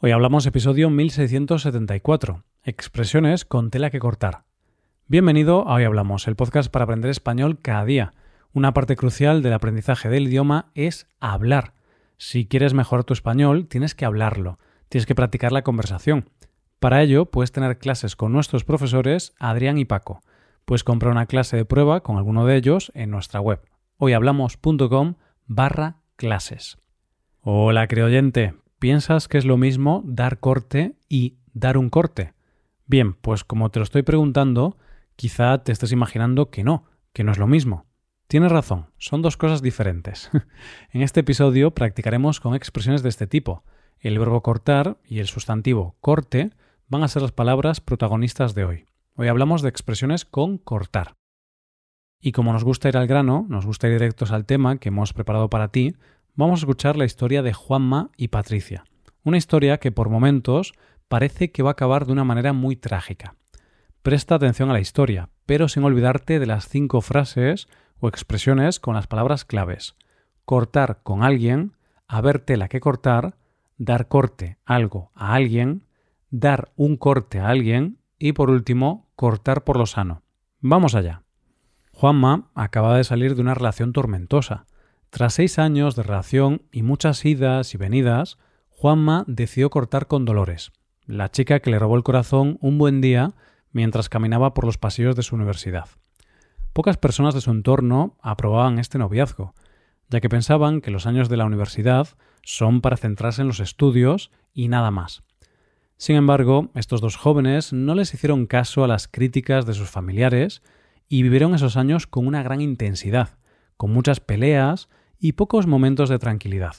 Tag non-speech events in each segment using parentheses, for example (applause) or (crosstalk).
Hoy hablamos episodio 1674, expresiones con tela que cortar. Bienvenido a Hoy Hablamos, el podcast para aprender español cada día. Una parte crucial del aprendizaje del idioma es hablar. Si quieres mejorar tu español, tienes que hablarlo, tienes que practicar la conversación. Para ello, puedes tener clases con nuestros profesores Adrián y Paco. Puedes comprar una clase de prueba con alguno de ellos en nuestra web, hoyhablamos.com barra clases. Hola, creyente. ¿Piensas que es lo mismo dar corte y dar un corte? Bien, pues como te lo estoy preguntando, quizá te estés imaginando que no, que no es lo mismo. Tienes razón, son dos cosas diferentes. (laughs) en este episodio practicaremos con expresiones de este tipo. El verbo cortar y el sustantivo corte van a ser las palabras protagonistas de hoy. Hoy hablamos de expresiones con cortar. Y como nos gusta ir al grano, nos gusta ir directos al tema que hemos preparado para ti, vamos a escuchar la historia de Juanma y Patricia. Una historia que por momentos parece que va a acabar de una manera muy trágica. Presta atención a la historia, pero sin olvidarte de las cinco frases o expresiones con las palabras claves. Cortar con alguien, haber tela que cortar, dar corte algo a alguien, dar un corte a alguien y por último, cortar por lo sano. Vamos allá. Juanma acaba de salir de una relación tormentosa. Tras seis años de relación y muchas idas y venidas, Juanma decidió cortar con Dolores, la chica que le robó el corazón un buen día mientras caminaba por los pasillos de su universidad. Pocas personas de su entorno aprobaban este noviazgo, ya que pensaban que los años de la universidad son para centrarse en los estudios y nada más. Sin embargo, estos dos jóvenes no les hicieron caso a las críticas de sus familiares y vivieron esos años con una gran intensidad, con muchas peleas y pocos momentos de tranquilidad.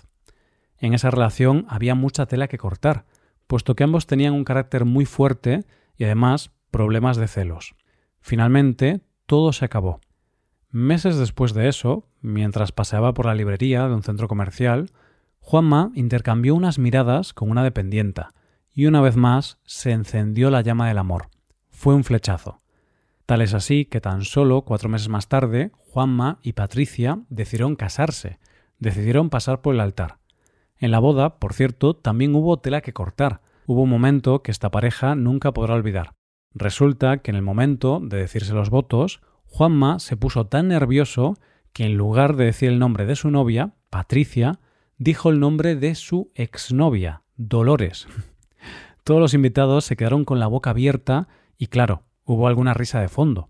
En esa relación había mucha tela que cortar, puesto que ambos tenían un carácter muy fuerte y además problemas de celos. Finalmente, todo se acabó. Meses después de eso, mientras paseaba por la librería de un centro comercial, Juanma intercambió unas miradas con una dependienta, y una vez más se encendió la llama del amor. Fue un flechazo. Tal es así que tan solo cuatro meses más tarde, Juanma y Patricia decidieron casarse, decidieron pasar por el altar. En la boda, por cierto, también hubo tela que cortar. Hubo un momento que esta pareja nunca podrá olvidar. Resulta que en el momento de decirse los votos, Juanma se puso tan nervioso que en lugar de decir el nombre de su novia, Patricia, dijo el nombre de su exnovia, Dolores. (laughs) Todos los invitados se quedaron con la boca abierta y claro, Hubo alguna risa de fondo.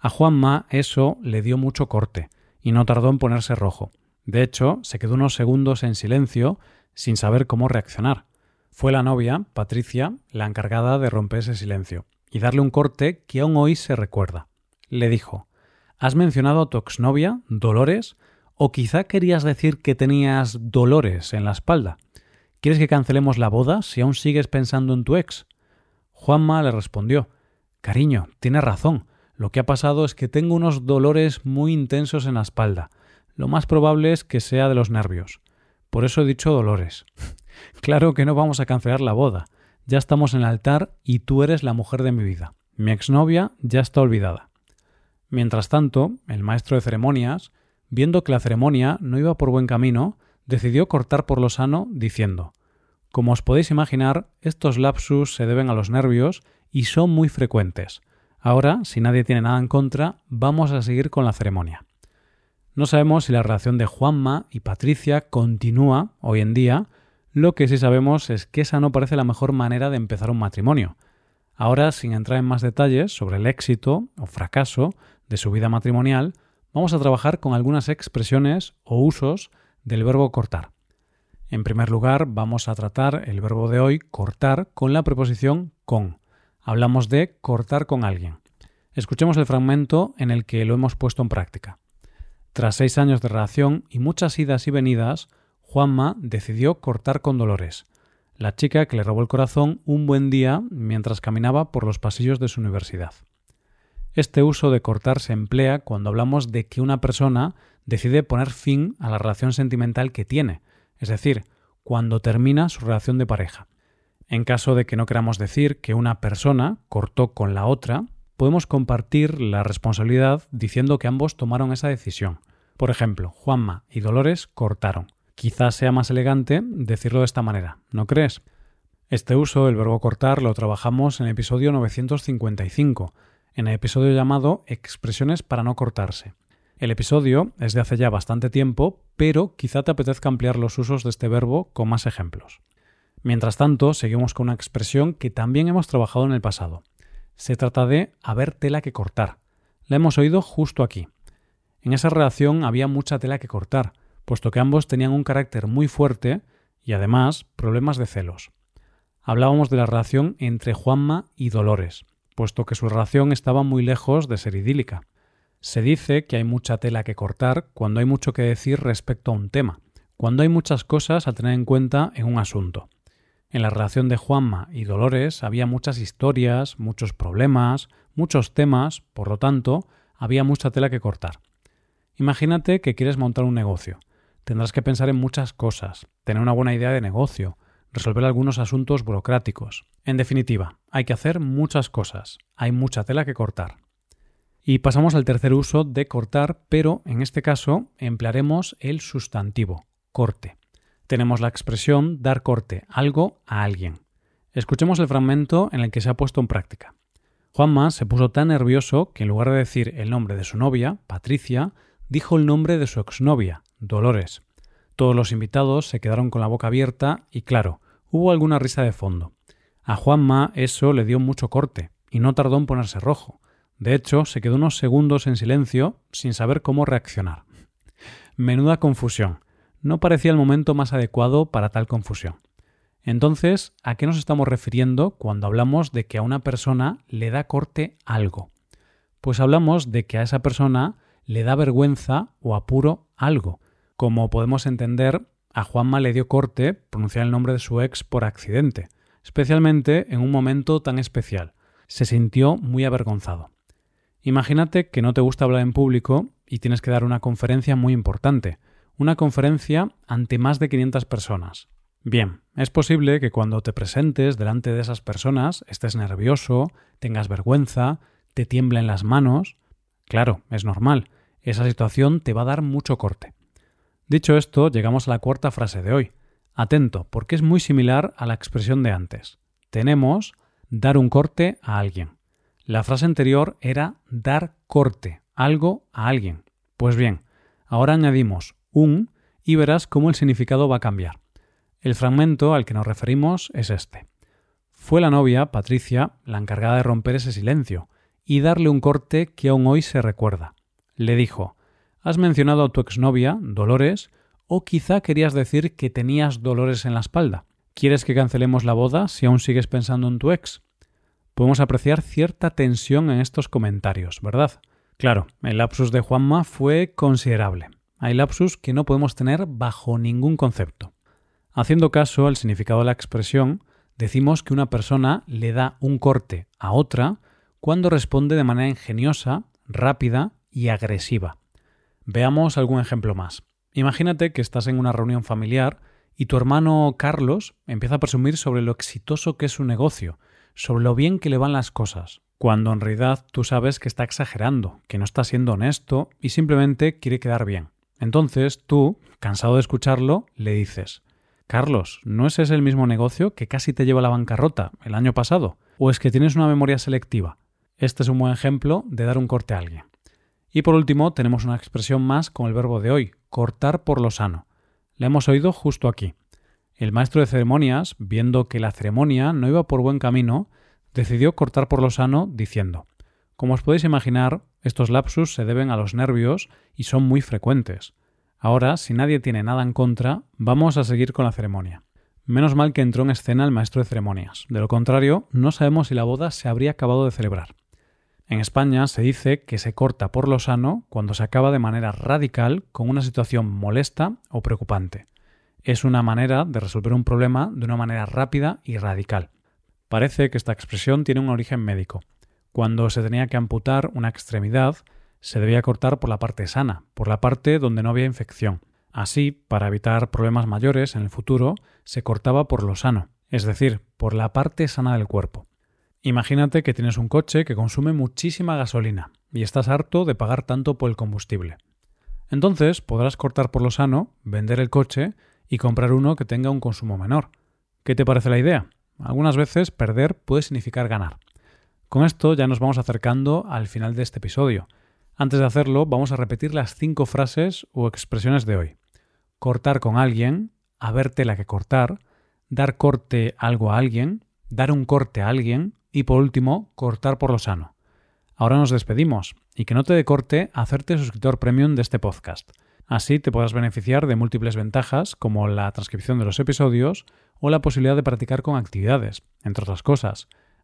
A Juanma eso le dio mucho corte, y no tardó en ponerse rojo. De hecho, se quedó unos segundos en silencio, sin saber cómo reaccionar. Fue la novia, Patricia, la encargada de romper ese silencio, y darle un corte que aún hoy se recuerda. Le dijo ¿Has mencionado a tu exnovia, Dolores? ¿O quizá querías decir que tenías dolores en la espalda? ¿Quieres que cancelemos la boda si aún sigues pensando en tu ex? Juanma le respondió Cariño, tienes razón. Lo que ha pasado es que tengo unos dolores muy intensos en la espalda. Lo más probable es que sea de los nervios. Por eso he dicho dolores. (laughs) claro que no vamos a cancelar la boda. Ya estamos en el altar y tú eres la mujer de mi vida. Mi exnovia ya está olvidada. Mientras tanto, el maestro de ceremonias, viendo que la ceremonia no iba por buen camino, decidió cortar por lo sano, diciendo Como os podéis imaginar, estos lapsus se deben a los nervios y son muy frecuentes. Ahora, si nadie tiene nada en contra, vamos a seguir con la ceremonia. No sabemos si la relación de Juanma y Patricia continúa hoy en día, lo que sí sabemos es que esa no parece la mejor manera de empezar un matrimonio. Ahora, sin entrar en más detalles sobre el éxito o fracaso de su vida matrimonial, vamos a trabajar con algunas expresiones o usos del verbo cortar. En primer lugar, vamos a tratar el verbo de hoy cortar con la preposición con hablamos de cortar con alguien. Escuchemos el fragmento en el que lo hemos puesto en práctica. Tras seis años de relación y muchas idas y venidas, Juanma decidió cortar con Dolores, la chica que le robó el corazón un buen día mientras caminaba por los pasillos de su universidad. Este uso de cortar se emplea cuando hablamos de que una persona decide poner fin a la relación sentimental que tiene, es decir, cuando termina su relación de pareja. En caso de que no queramos decir que una persona cortó con la otra, podemos compartir la responsabilidad diciendo que ambos tomaron esa decisión. Por ejemplo, Juanma y Dolores cortaron. Quizás sea más elegante decirlo de esta manera, ¿no crees? Este uso del verbo cortar lo trabajamos en el episodio 955, en el episodio llamado Expresiones para no cortarse. El episodio es de hace ya bastante tiempo, pero quizá te apetezca ampliar los usos de este verbo con más ejemplos. Mientras tanto, seguimos con una expresión que también hemos trabajado en el pasado. Se trata de haber tela que cortar. La hemos oído justo aquí. En esa relación había mucha tela que cortar, puesto que ambos tenían un carácter muy fuerte y además problemas de celos. Hablábamos de la relación entre Juanma y Dolores, puesto que su relación estaba muy lejos de ser idílica. Se dice que hay mucha tela que cortar cuando hay mucho que decir respecto a un tema, cuando hay muchas cosas a tener en cuenta en un asunto. En la relación de Juanma y Dolores había muchas historias, muchos problemas, muchos temas, por lo tanto, había mucha tela que cortar. Imagínate que quieres montar un negocio. Tendrás que pensar en muchas cosas, tener una buena idea de negocio, resolver algunos asuntos burocráticos. En definitiva, hay que hacer muchas cosas, hay mucha tela que cortar. Y pasamos al tercer uso de cortar, pero en este caso emplearemos el sustantivo, corte. Tenemos la expresión dar corte, algo a alguien. Escuchemos el fragmento en el que se ha puesto en práctica. Juanma se puso tan nervioso que en lugar de decir el nombre de su novia, Patricia, dijo el nombre de su exnovia, Dolores. Todos los invitados se quedaron con la boca abierta y claro, hubo alguna risa de fondo. A Juanma eso le dio mucho corte y no tardó en ponerse rojo. De hecho, se quedó unos segundos en silencio sin saber cómo reaccionar. Menuda confusión. No parecía el momento más adecuado para tal confusión. Entonces, ¿a qué nos estamos refiriendo cuando hablamos de que a una persona le da corte algo? Pues hablamos de que a esa persona le da vergüenza o apuro algo. Como podemos entender, a Juanma le dio corte pronunciar el nombre de su ex por accidente, especialmente en un momento tan especial. Se sintió muy avergonzado. Imagínate que no te gusta hablar en público y tienes que dar una conferencia muy importante, una conferencia ante más de 500 personas. Bien, es posible que cuando te presentes delante de esas personas estés nervioso, tengas vergüenza, te tiemblen las manos. Claro, es normal. Esa situación te va a dar mucho corte. Dicho esto, llegamos a la cuarta frase de hoy. Atento, porque es muy similar a la expresión de antes. Tenemos dar un corte a alguien. La frase anterior era dar corte, algo a alguien. Pues bien, ahora añadimos un y verás cómo el significado va a cambiar. El fragmento al que nos referimos es este. Fue la novia, Patricia, la encargada de romper ese silencio y darle un corte que aún hoy se recuerda. Le dijo ¿Has mencionado a tu exnovia, Dolores? ¿O quizá querías decir que tenías dolores en la espalda? ¿Quieres que cancelemos la boda si aún sigues pensando en tu ex? podemos apreciar cierta tensión en estos comentarios, ¿verdad? Claro, el lapsus de Juanma fue considerable. Hay lapsus que no podemos tener bajo ningún concepto. Haciendo caso al significado de la expresión, decimos que una persona le da un corte a otra cuando responde de manera ingeniosa, rápida y agresiva. Veamos algún ejemplo más. Imagínate que estás en una reunión familiar y tu hermano Carlos empieza a presumir sobre lo exitoso que es su negocio sobre lo bien que le van las cosas, cuando en realidad tú sabes que está exagerando, que no está siendo honesto y simplemente quiere quedar bien. Entonces tú, cansado de escucharlo, le dices Carlos, ¿no es ese el mismo negocio que casi te lleva a la bancarrota el año pasado? ¿O es que tienes una memoria selectiva? Este es un buen ejemplo de dar un corte a alguien. Y por último, tenemos una expresión más con el verbo de hoy, cortar por lo sano. La hemos oído justo aquí. El maestro de ceremonias, viendo que la ceremonia no iba por buen camino, decidió cortar por lo sano diciendo Como os podéis imaginar, estos lapsus se deben a los nervios y son muy frecuentes. Ahora, si nadie tiene nada en contra, vamos a seguir con la ceremonia. Menos mal que entró en escena el maestro de ceremonias. De lo contrario, no sabemos si la boda se habría acabado de celebrar. En España se dice que se corta por lo sano cuando se acaba de manera radical con una situación molesta o preocupante es una manera de resolver un problema de una manera rápida y radical. Parece que esta expresión tiene un origen médico. Cuando se tenía que amputar una extremidad, se debía cortar por la parte sana, por la parte donde no había infección. Así, para evitar problemas mayores en el futuro, se cortaba por lo sano, es decir, por la parte sana del cuerpo. Imagínate que tienes un coche que consume muchísima gasolina y estás harto de pagar tanto por el combustible. Entonces podrás cortar por lo sano, vender el coche y comprar uno que tenga un consumo menor. ¿Qué te parece la idea? Algunas veces perder puede significar ganar. Con esto ya nos vamos acercando al final de este episodio. Antes de hacerlo, vamos a repetir las cinco frases o expresiones de hoy. Cortar con alguien, haber tela que cortar, dar corte algo a alguien, dar un corte a alguien y por último, cortar por lo sano. Ahora nos despedimos y que no te dé corte hacerte suscriptor premium de este podcast. Así te podrás beneficiar de múltiples ventajas como la transcripción de los episodios o la posibilidad de practicar con actividades, entre otras cosas.